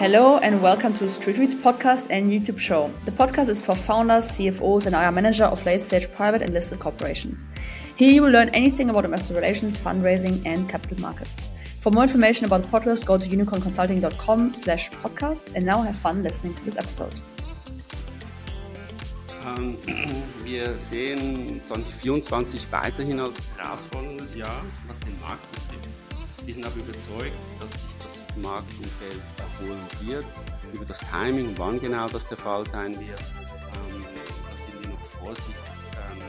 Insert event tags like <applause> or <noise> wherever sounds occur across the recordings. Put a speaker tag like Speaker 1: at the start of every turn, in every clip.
Speaker 1: Hello and welcome to Street Reads podcast and YouTube show. The podcast is for founders, CFOs, and IR manager of late stage private and listed corporations. Here you will learn anything about investor relations, fundraising, and capital markets. For more information about the podcast, go to unicornconsulting.com slash podcast and now have fun listening to this episode.
Speaker 2: Ähm, <clears throat> wir sehen 2024 weiterhin als herausforderndes Jahr, was den Markt betrifft. Wir sind aber überzeugt, dass sich das Marktumfeld erholen wird. Über das Timing, wann genau das der Fall sein wird, ähm, da sind wir noch vorsichtig, ähm,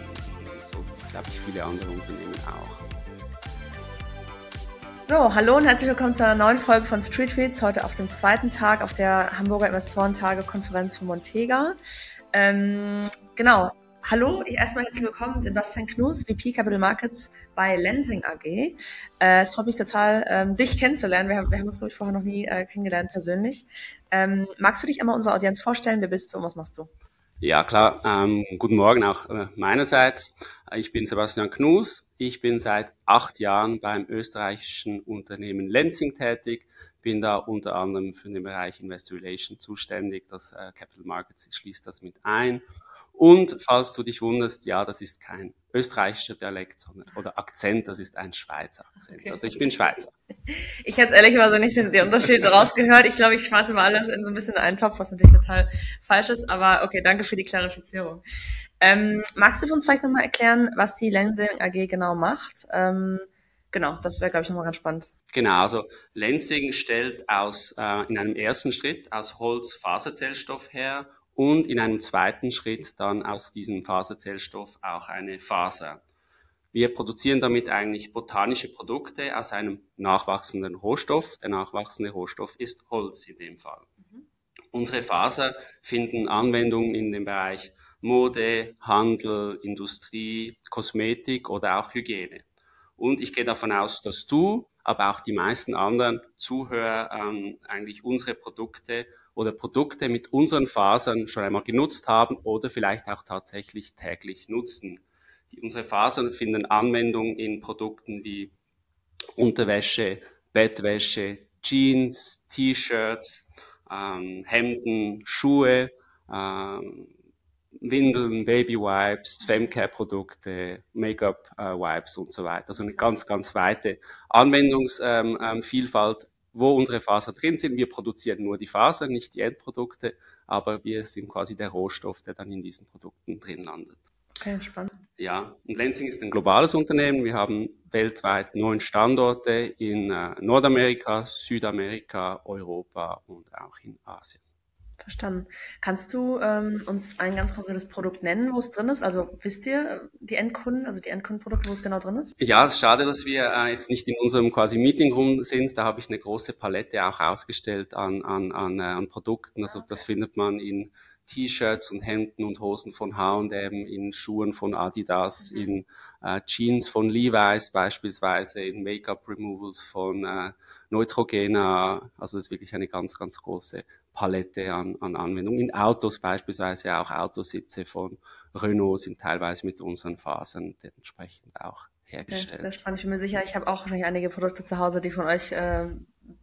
Speaker 2: so glaube ich viele andere Unternehmen auch.
Speaker 1: So, hallo und herzlich willkommen zu einer neuen Folge von Street Reads. Heute auf dem zweiten Tag auf der Hamburger Investorentage-Konferenz von Montega. Ähm, genau, Hallo, ich erstmal herzlich willkommen, Sebastian Knus, VP Capital Markets bei Lensing AG. Äh, es freut mich total, ähm, dich kennenzulernen. Wir haben, wir haben uns, glaube ich, vorher noch nie äh, kennengelernt persönlich. Ähm, magst du dich einmal unserer Audienz vorstellen? Wer bist du und was machst du?
Speaker 2: Ja, klar. Ähm, guten Morgen auch äh, meinerseits. Ich bin Sebastian Knus. Ich bin seit acht Jahren beim österreichischen Unternehmen Lensing tätig. Bin da unter anderem für den Bereich Investor Relations zuständig. Das äh, Capital Markets schließt das mit ein. Und falls du dich wunderst, ja, das ist kein österreichischer Dialekt sondern, oder Akzent, das ist ein Schweizer Akzent. Okay. Also ich bin Schweizer. <laughs>
Speaker 1: Ich hätte ehrlich mal so nicht den Unterschied rausgehört. Ich glaube, ich schmeiße mal alles in so ein bisschen einen Topf, was natürlich total falsch ist. Aber okay, danke für die Klarifizierung. Ähm, magst du uns vielleicht nochmal erklären, was die Lensing AG genau macht? Ähm, genau, das wäre, glaube ich, nochmal ganz spannend.
Speaker 2: Genau, also Lensing stellt aus, äh, in einem ersten Schritt aus Holz Faserzellstoff her und in einem zweiten Schritt dann aus diesem Faserzellstoff auch eine Faser. Wir produzieren damit eigentlich botanische Produkte aus einem nachwachsenden Rohstoff. Der nachwachsende Rohstoff ist Holz in dem Fall. Mhm. Unsere Faser finden Anwendung in dem Bereich Mode, Handel, Industrie, Kosmetik oder auch Hygiene. Und ich gehe davon aus, dass du, aber auch die meisten anderen Zuhörer ähm, eigentlich unsere Produkte oder Produkte mit unseren Fasern schon einmal genutzt haben oder vielleicht auch tatsächlich täglich nutzen. Die, unsere Fasern finden Anwendung in Produkten wie Unterwäsche, Bettwäsche, Jeans, T-Shirts, ähm, Hemden, Schuhe, ähm, Windeln, Baby-Wipes, Femcare-Produkte, Make-up-Wipes äh, und so weiter. Also eine ganz, ganz weite Anwendungsvielfalt wo unsere Fasern drin sind. Wir produzieren nur die Fasern, nicht die Endprodukte, aber wir sind quasi der Rohstoff, der dann in diesen Produkten drin landet.
Speaker 1: Okay, spannend.
Speaker 2: Ja, und Lensing ist ein globales Unternehmen. Wir haben weltweit neun Standorte in äh, Nordamerika, Südamerika, Europa und auch in Asien.
Speaker 1: Verstanden. Kannst du ähm, uns ein ganz konkretes Produkt nennen, wo es drin ist? Also wisst ihr äh, die Endkunden, also die Endkundenprodukte, wo es genau drin ist?
Speaker 2: Ja, es ist schade, dass wir äh, jetzt nicht in unserem quasi Meeting Room sind. Da habe ich eine große Palette auch ausgestellt an, an, an, äh, an Produkten. Also das findet man in T-Shirts und Hemden und Hosen von H&M, in Schuhen von Adidas, mhm. in äh, Jeans von Levi's beispielsweise, in Make-up Removals von äh, Neutrogena. Also das ist wirklich eine ganz, ganz große Palette an, an Anwendungen. In Autos beispielsweise auch Autositze von Renault sind teilweise mit unseren Fasern entsprechend auch hergestellt.
Speaker 1: Ja, das spannend. Ich bin mir sicher, ich habe auch wahrscheinlich einige Produkte zu Hause, die von euch äh,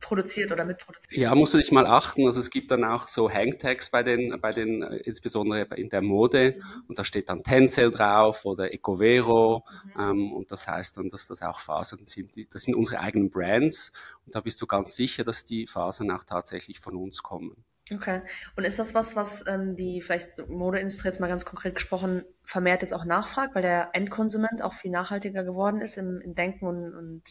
Speaker 1: produziert oder mitproduziert.
Speaker 2: Ja, musst du dich mal achten. Also es gibt dann auch so Hangtags bei den, bei den, äh, insbesondere in der Mode. Mhm. Und da steht dann Tencel drauf oder Ecovero. Mhm. Ähm, und das heißt dann, dass das auch Fasern sind. Das sind unsere eigenen Brands. Und da bist du ganz sicher, dass die Fasern auch tatsächlich von uns kommen.
Speaker 1: Okay. Und ist das was, was ähm, die vielleicht Modeindustrie jetzt mal ganz konkret gesprochen vermehrt jetzt auch nachfragt, weil der Endkonsument auch viel nachhaltiger geworden ist im, im Denken und, und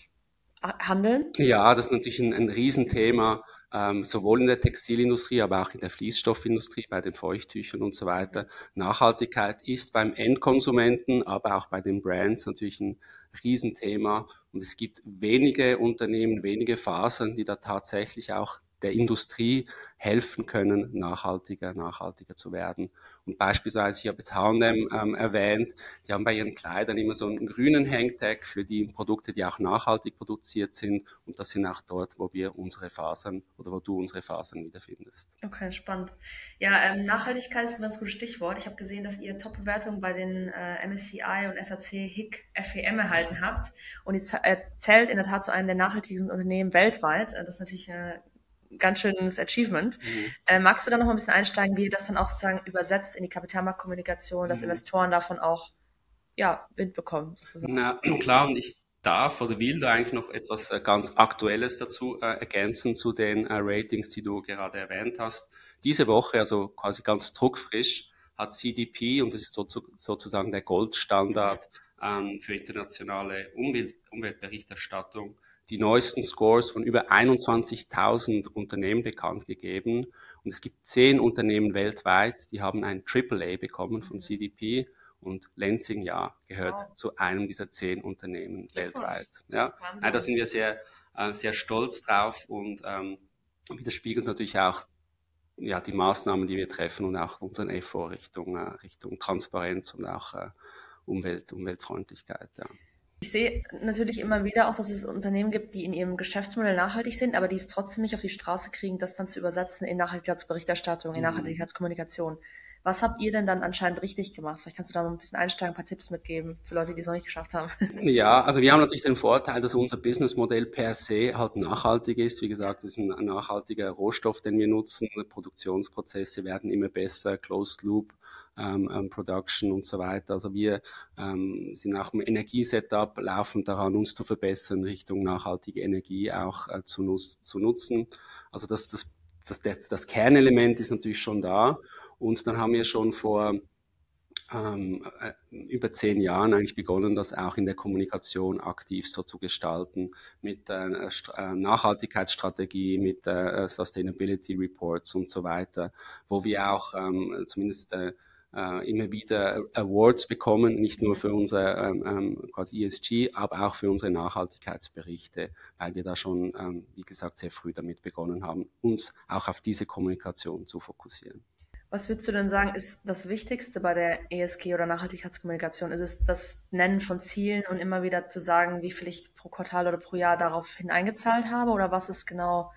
Speaker 1: Handeln?
Speaker 2: Ja, das ist natürlich ein, ein Riesenthema, ähm, sowohl in der Textilindustrie, aber auch in der Fließstoffindustrie, bei den Feuchttüchern und so weiter. Nachhaltigkeit ist beim Endkonsumenten, aber auch bei den Brands natürlich ein Riesenthema. Und es gibt wenige Unternehmen, wenige Fasern, die da tatsächlich auch der Industrie helfen können, nachhaltiger, nachhaltiger zu werden. Und beispielsweise, ich habe jetzt H&M ähm, erwähnt, die haben bei ihren Kleidern immer so einen grünen Hangtag für die Produkte, die auch nachhaltig produziert sind. Und das sind auch dort, wo wir unsere Fasern oder wo du unsere Fasern wiederfindest.
Speaker 1: Okay, spannend. Ja, ähm, Nachhaltigkeit ist ein ganz gutes Stichwort. Ich habe gesehen, dass ihr Top-Bewertungen bei den äh, MSCI und SAC HIC FEM erhalten habt. Und ihr zählt in der Tat zu einem der nachhaltigsten Unternehmen weltweit. Das ist natürlich äh, ganz schönes Achievement. Mhm. Äh, magst du da noch mal ein bisschen einsteigen, wie ihr das dann auch sozusagen übersetzt in die Kapitalmarktkommunikation, dass mhm. Investoren davon auch ja, Wind bekommen?
Speaker 2: Sozusagen? Na klar, und ich darf oder will da eigentlich noch etwas äh, ganz Aktuelles dazu äh, ergänzen zu den äh, Ratings, die du gerade erwähnt hast. Diese Woche, also quasi ganz druckfrisch, hat CDP, und das ist sozusagen der Goldstandard ähm, für internationale Umwelt, Umweltberichterstattung, die neuesten Scores von über 21.000 Unternehmen bekannt gegeben. Und es gibt zehn Unternehmen weltweit, die haben ein AAA bekommen von CDP. Und Lenzing, ja, gehört wow. zu einem dieser zehn Unternehmen weltweit. Ja, ja, da sind wir sehr, äh, sehr stolz drauf und ähm, widerspiegelt natürlich auch ja, die Maßnahmen, die wir treffen und auch unseren Effort Richtung, äh, Richtung Transparenz und auch äh, Umwelt, Umweltfreundlichkeit. Ja.
Speaker 1: Ich sehe natürlich immer wieder auch, dass es Unternehmen gibt, die in ihrem Geschäftsmodell nachhaltig sind, aber die es trotzdem nicht auf die Straße kriegen, das dann zu übersetzen in Nachhaltigkeitsberichterstattung, in mhm. Nachhaltigkeitskommunikation. Was habt ihr denn dann anscheinend richtig gemacht? Vielleicht kannst du da mal ein bisschen einsteigen, ein paar Tipps mitgeben für Leute, die es noch nicht geschafft haben. <laughs>
Speaker 2: Ja, also wir haben natürlich den Vorteil, dass unser Businessmodell per se halt nachhaltig ist. Wie gesagt, es ist ein nachhaltiger Rohstoff, den wir nutzen. Produktionsprozesse werden immer besser, Closed Loop ähm, ähm, Production und so weiter. Also wir ähm, sind auch im Energiesetup laufen daran, uns zu verbessern, Richtung nachhaltige Energie auch äh, zu, zu nutzen. Also das, das, das, das, das Kernelement ist natürlich schon da. Und dann haben wir schon vor ähm, äh, über zehn Jahren eigentlich begonnen, das auch in der Kommunikation aktiv so zu gestalten, mit äh, äh Nachhaltigkeitsstrategie, mit äh, Sustainability Reports und so weiter, wo wir auch ähm, zumindest äh, äh, immer wieder Awards bekommen, nicht nur für unser ähm, ähm quasi ESG, aber auch für unsere Nachhaltigkeitsberichte, weil wir da schon, ähm, wie gesagt, sehr früh damit begonnen haben, uns auch auf diese Kommunikation zu fokussieren.
Speaker 1: Was würdest du denn sagen, ist das Wichtigste bei der ESG oder Nachhaltigkeitskommunikation? Ist es das Nennen von Zielen und immer wieder zu sagen, wie viel ich pro Quartal oder pro Jahr daraufhin eingezahlt habe? Oder was ist genau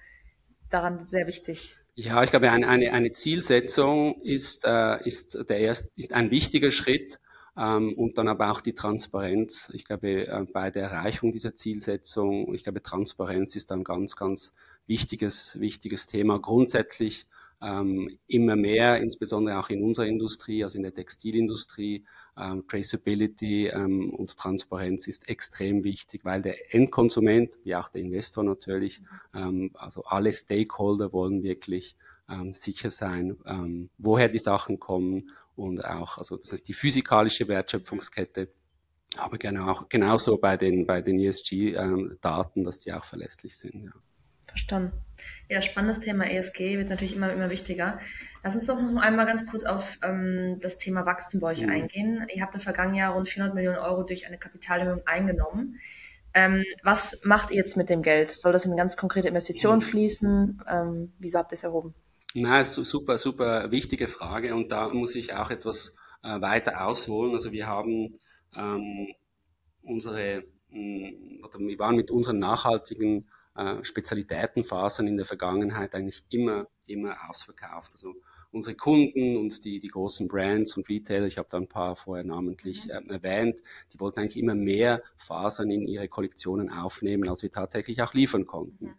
Speaker 1: daran sehr wichtig?
Speaker 2: Ja, ich glaube, eine, eine, eine Zielsetzung ist, äh, ist, der erst, ist ein wichtiger Schritt ähm, und dann aber auch die Transparenz. Ich glaube, äh, bei der Erreichung dieser Zielsetzung, ich glaube, Transparenz ist ein ganz, ganz wichtiges, wichtiges Thema. Grundsätzlich ähm, immer mehr, insbesondere auch in unserer Industrie, also in der Textilindustrie. Ähm, Traceability ähm, und Transparenz ist extrem wichtig, weil der Endkonsument, wie auch der Investor natürlich, ähm, also alle Stakeholder wollen wirklich ähm, sicher sein, ähm, woher die Sachen kommen und auch, also das heißt die physikalische Wertschöpfungskette, aber genau, genauso bei den, bei den ESG-Daten, dass die auch verlässlich sind. Ja.
Speaker 1: Verstanden. Ja, spannendes Thema ESG wird natürlich immer, immer wichtiger. Lass uns doch noch einmal ganz kurz auf ähm, das Thema Wachstum bei euch mhm. eingehen. Ihr habt im vergangenen Jahr rund 400 Millionen Euro durch eine Kapitalerhöhung eingenommen. Ähm, was macht ihr jetzt mit dem Geld? Soll das in ganz konkrete Investitionen mhm. fließen? Ähm, wieso habt ihr es erhoben?
Speaker 2: Na, ist super, super wichtige Frage und da muss ich auch etwas äh, weiter ausholen. Also wir haben ähm, unsere, mh, oder wir waren mit unseren nachhaltigen äh, Spezialitätenfasern in der Vergangenheit eigentlich immer, immer ausverkauft. Also unsere Kunden und die, die großen Brands und Retailer, ich habe da ein paar vorher namentlich mhm. äh, erwähnt, die wollten eigentlich immer mehr Fasern in ihre Kollektionen aufnehmen, als wir tatsächlich auch liefern konnten. Mhm.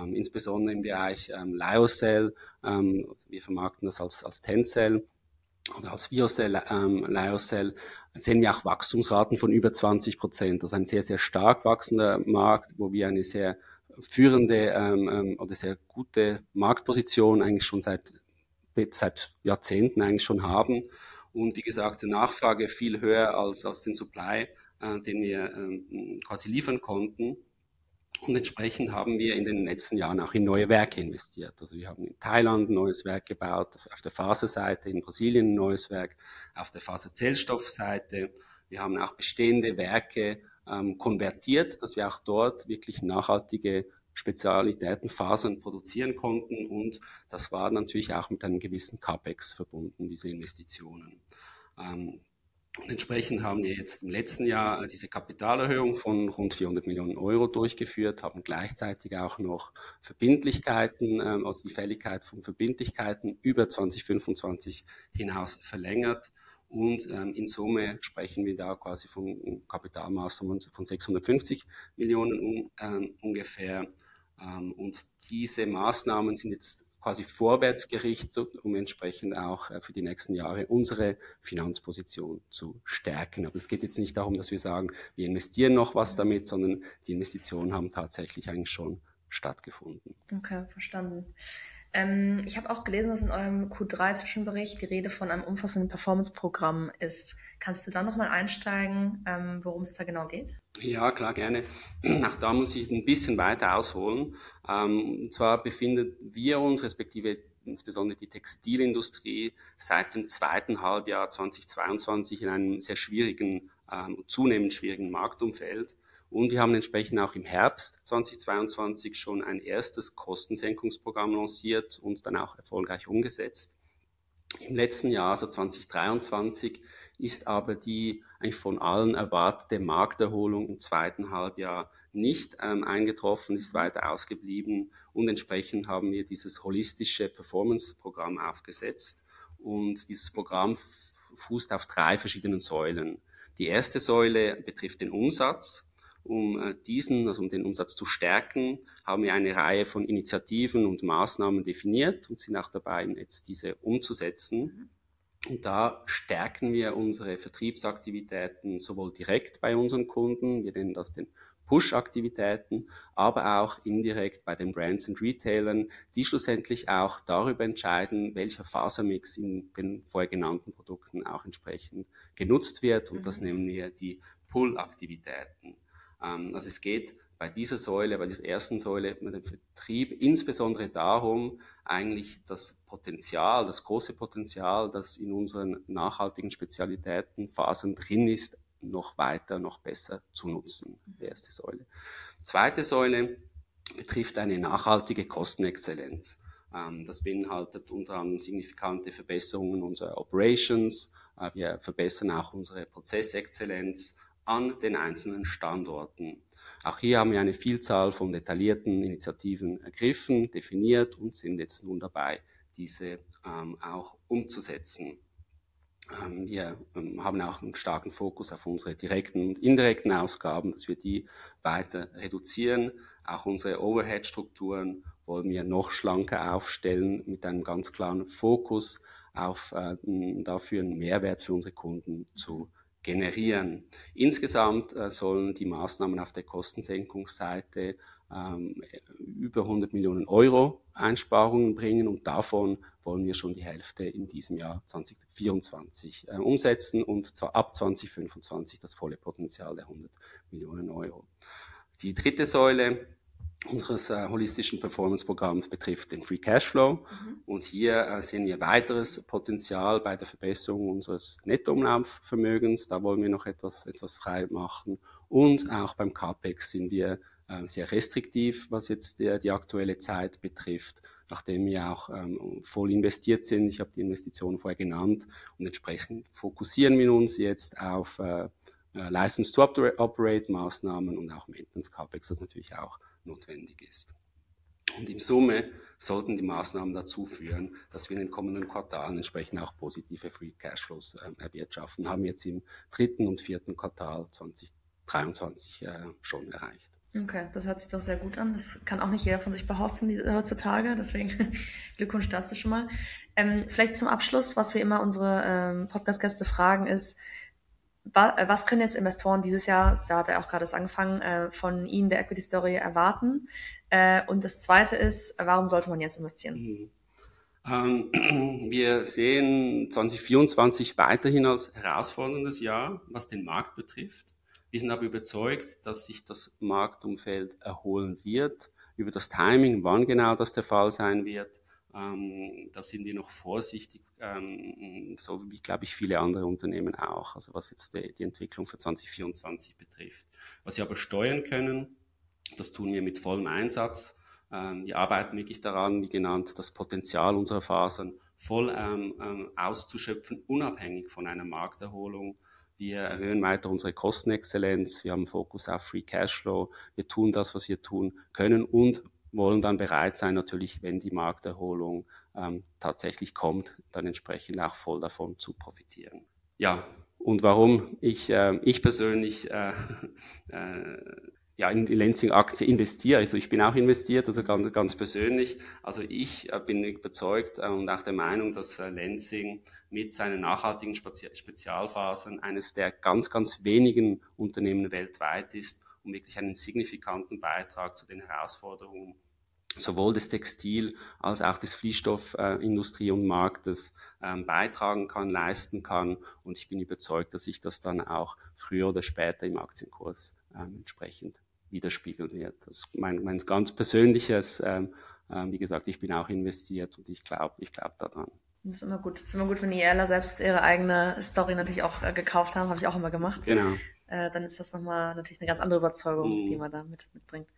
Speaker 2: Ähm, insbesondere im Bereich ähm, Lyocell, ähm, wir vermarkten das als, als Tencel oder als Viocell, ähm, Lyocell, sehen wir auch Wachstumsraten von über 20 Prozent. Das ist ein sehr, sehr stark wachsender Markt, wo wir eine sehr führende ähm, ähm, oder sehr gute Marktposition eigentlich schon seit, seit Jahrzehnten eigentlich schon haben. Und wie gesagt, die Nachfrage viel höher als, als den Supply, äh, den wir ähm, quasi liefern konnten. Und entsprechend haben wir in den letzten Jahren auch in neue Werke investiert. Also wir haben in Thailand ein neues Werk gebaut, auf der Faserseite, in Brasilien ein neues Werk, auf der Faserzellstoffseite. Wir haben auch bestehende Werke ähm, konvertiert, dass wir auch dort wirklich nachhaltige Spezialitäten, Fasern produzieren konnten und das war natürlich auch mit einem gewissen CAPEX verbunden, diese Investitionen. Ähm, entsprechend haben wir jetzt im letzten Jahr diese Kapitalerhöhung von rund 400 Millionen Euro durchgeführt, haben gleichzeitig auch noch Verbindlichkeiten, ähm, also die Fälligkeit von Verbindlichkeiten über 2025 hinaus verlängert und ähm, in Summe sprechen wir da quasi von Kapitalmaßnahmen von 650 Millionen um, ähm, ungefähr. Ähm, und diese Maßnahmen sind jetzt quasi vorwärts gerichtet, um entsprechend auch äh, für die nächsten Jahre unsere Finanzposition zu stärken. Aber es geht jetzt nicht darum, dass wir sagen, wir investieren noch was damit, sondern die Investitionen haben tatsächlich eigentlich schon stattgefunden.
Speaker 1: Okay, verstanden. Ähm, ich habe auch gelesen, dass in eurem Q3-Zwischenbericht die Rede von einem umfassenden Performance-Programm ist. Kannst du da nochmal einsteigen, ähm, worum es da genau geht?
Speaker 2: Ja, klar, gerne. <clears throat> Auch da muss ich ein bisschen weiter ausholen. Ähm, und zwar befinden wir uns, respektive insbesondere die Textilindustrie, seit dem zweiten Halbjahr 2022 in einem sehr schwierigen, ähm, zunehmend schwierigen Marktumfeld. Und wir haben entsprechend auch im Herbst 2022 schon ein erstes Kostensenkungsprogramm lanciert und dann auch erfolgreich umgesetzt. Im letzten Jahr, also 2023, ist aber die eigentlich von allen erwartete Markterholung im zweiten Halbjahr nicht ähm, eingetroffen, ist weiter ausgeblieben und entsprechend haben wir dieses holistische Performance-Programm aufgesetzt und dieses Programm fußt auf drei verschiedenen Säulen. Die erste Säule betrifft den Umsatz. Um äh, diesen, also um den Umsatz zu stärken, haben wir eine Reihe von Initiativen und Maßnahmen definiert und sind auch dabei, jetzt diese umzusetzen. Und da stärken wir unsere Vertriebsaktivitäten sowohl direkt bei unseren Kunden, wir nennen das den Push-Aktivitäten, aber auch indirekt bei den Brands und Retailern, die schlussendlich auch darüber entscheiden, welcher Fasermix in den vorher genannten Produkten auch entsprechend genutzt wird. Und das mhm. nennen wir die Pull-Aktivitäten. Ähm, also es geht bei dieser Säule, bei dieser ersten Säule mit dem Vertrieb insbesondere darum, eigentlich das Potenzial, das große Potenzial, das in unseren nachhaltigen Spezialitäten, Fasern drin ist, noch weiter, noch besser zu nutzen. Die erste Säule. Zweite Säule betrifft eine nachhaltige Kostenexzellenz. Ähm, das beinhaltet unter anderem signifikante Verbesserungen unserer Operations. Äh, wir verbessern auch unsere Prozessexzellenz an den einzelnen Standorten. Auch hier haben wir eine Vielzahl von detaillierten Initiativen ergriffen, definiert und sind jetzt nun dabei, diese ähm, auch umzusetzen. Ähm, wir ähm, haben auch einen starken Fokus auf unsere direkten und indirekten Ausgaben, dass wir die weiter reduzieren. Auch unsere Overhead-Strukturen wollen wir noch schlanker aufstellen mit einem ganz klaren Fokus auf äh, dafür einen Mehrwert für unsere Kunden zu generieren. Insgesamt äh, sollen die Maßnahmen auf der Kostensenkungsseite ähm, über 100 Millionen Euro Einsparungen bringen und davon wollen wir schon die Hälfte in diesem Jahr 2024 äh, umsetzen und zwar ab 2025 das volle Potenzial der 100 Millionen Euro. Die dritte Säule unseres äh, holistischen Performance-Programms betrifft den Free Cashflow. Mhm. Und hier äh, sehen wir weiteres Potenzial bei der Verbesserung unseres Nettoumlaufvermögens. Da wollen wir noch etwas, etwas frei machen. Und auch beim CAPEX sind wir äh, sehr restriktiv, was jetzt der, die aktuelle Zeit betrifft, nachdem wir auch ähm, voll investiert sind. Ich habe die Investitionen vorher genannt. Und entsprechend fokussieren wir uns jetzt auf äh, äh License to Operate Maßnahmen und auch Maintenance CAPEX, das natürlich auch notwendig ist. Und im Summe sollten die Maßnahmen dazu führen, dass wir in den kommenden Quartalen entsprechend auch positive Free Cashflows äh, erwirtschaften. Haben jetzt im dritten und vierten Quartal 2023 äh, schon erreicht.
Speaker 1: Okay, das hört sich doch sehr gut an. Das kann auch nicht jeder von sich behaupten heutzutage. Deswegen <laughs> Glückwunsch dazu schon mal. Ähm, vielleicht zum Abschluss, was wir immer unsere ähm, Podcast-Gäste fragen, ist, äh, was können jetzt Investoren dieses Jahr, da hat er auch gerade das angefangen, äh, von Ihnen der Equity Story erwarten? Äh, und das zweite ist, warum sollte man jetzt investieren? Mhm.
Speaker 2: Ähm, <clears throat> wir sehen 2024 weiterhin als herausforderndes Jahr, was den Markt betrifft. Wir sind aber überzeugt, dass sich das Marktumfeld erholen wird. Über das Timing, wann genau das der Fall sein wird, ähm, da sind wir noch vorsichtig, ähm, so wie, glaube ich, viele andere Unternehmen auch, also was jetzt die, die Entwicklung für 2024 betrifft. Was wir aber steuern können, das tun wir mit vollem Einsatz. Ähm, wir arbeiten wirklich daran, wie genannt, das Potenzial unserer Fasern voll ähm, ähm, auszuschöpfen, unabhängig von einer Markterholung. Wir erhöhen weiter unsere Kostenexzellenz. Wir haben Fokus auf Free Cashflow. Wir tun das, was wir tun können und wollen dann bereit sein, natürlich, wenn die Markterholung ähm, tatsächlich kommt, dann entsprechend auch voll davon zu profitieren. Ja, und warum ich, äh, ich persönlich äh, äh, ja, in die Lenzing-Aktie investiere. Also ich bin auch investiert, also ganz, ganz persönlich. Also ich äh, bin überzeugt äh, und auch der Meinung, dass äh, Lenzing mit seinen nachhaltigen Spezialfasern eines der ganz, ganz wenigen Unternehmen weltweit ist und wirklich einen signifikanten Beitrag zu den Herausforderungen sowohl des Textil- als auch des Fließstoffindustrie und Marktes ähm, beitragen kann, leisten kann. Und ich bin überzeugt, dass sich das dann auch früher oder später im Aktienkurs ähm, entsprechend widerspiegeln wird. Das ist mein, mein ganz persönliches, ähm, äh, wie gesagt, ich bin auch investiert und ich glaube ich glaube daran.
Speaker 1: Das ist immer gut. Das ist immer gut, wenn die Erler selbst ihre eigene Story natürlich auch äh, gekauft haben. Habe ich auch immer gemacht.
Speaker 2: Genau
Speaker 1: äh, dann ist das nochmal natürlich eine ganz andere Überzeugung, mhm. die man da mit, mitbringt.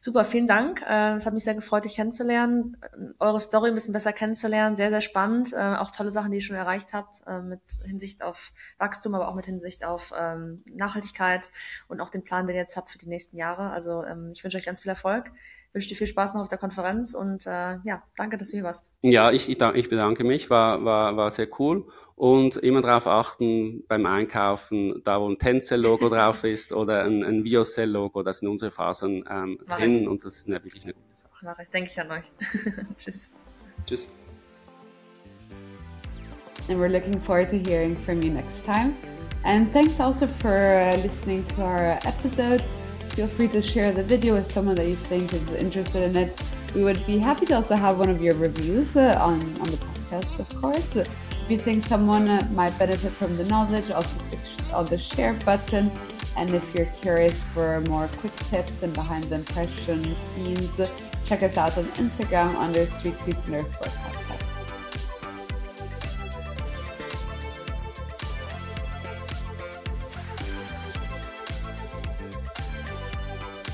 Speaker 1: Super, vielen Dank. Äh, es hat mich sehr gefreut, dich kennenzulernen, äh, eure Story ein bisschen besser kennenzulernen. Sehr, sehr spannend. Äh, auch tolle Sachen, die ihr schon erreicht habt, äh, mit Hinsicht auf Wachstum, aber auch mit Hinsicht auf ähm, Nachhaltigkeit und auch den Plan, den ihr jetzt habt für die nächsten Jahre. Also ähm, ich wünsche euch ganz viel Erfolg wünsche dir viel Spaß noch auf der Konferenz und äh, ja, danke, dass du hier warst.
Speaker 2: Ja, ich, ich bedanke mich, war, war, war sehr cool und immer darauf achten beim Einkaufen, da wo ein Tencel-Logo drauf ist oder ein, ein Viocell-Logo, das sind unsere Fasern ähm, drin ich. und das ist eine, wirklich eine gute Sache.
Speaker 1: Mach ich, denke ich an euch. <laughs> Tschüss.
Speaker 2: Tschüss.
Speaker 3: And we're looking forward to hearing from you next time. And thanks also for uh, listening to our episode. Feel free to share the video with someone that you think is interested in it. We would be happy to also have one of your reviews uh, on, on the podcast, of course. If you think someone uh, might benefit from the knowledge, also click on the share button. And if you're curious for more quick tips and behind the impression scenes, check us out on Instagram under Street Tweets underscore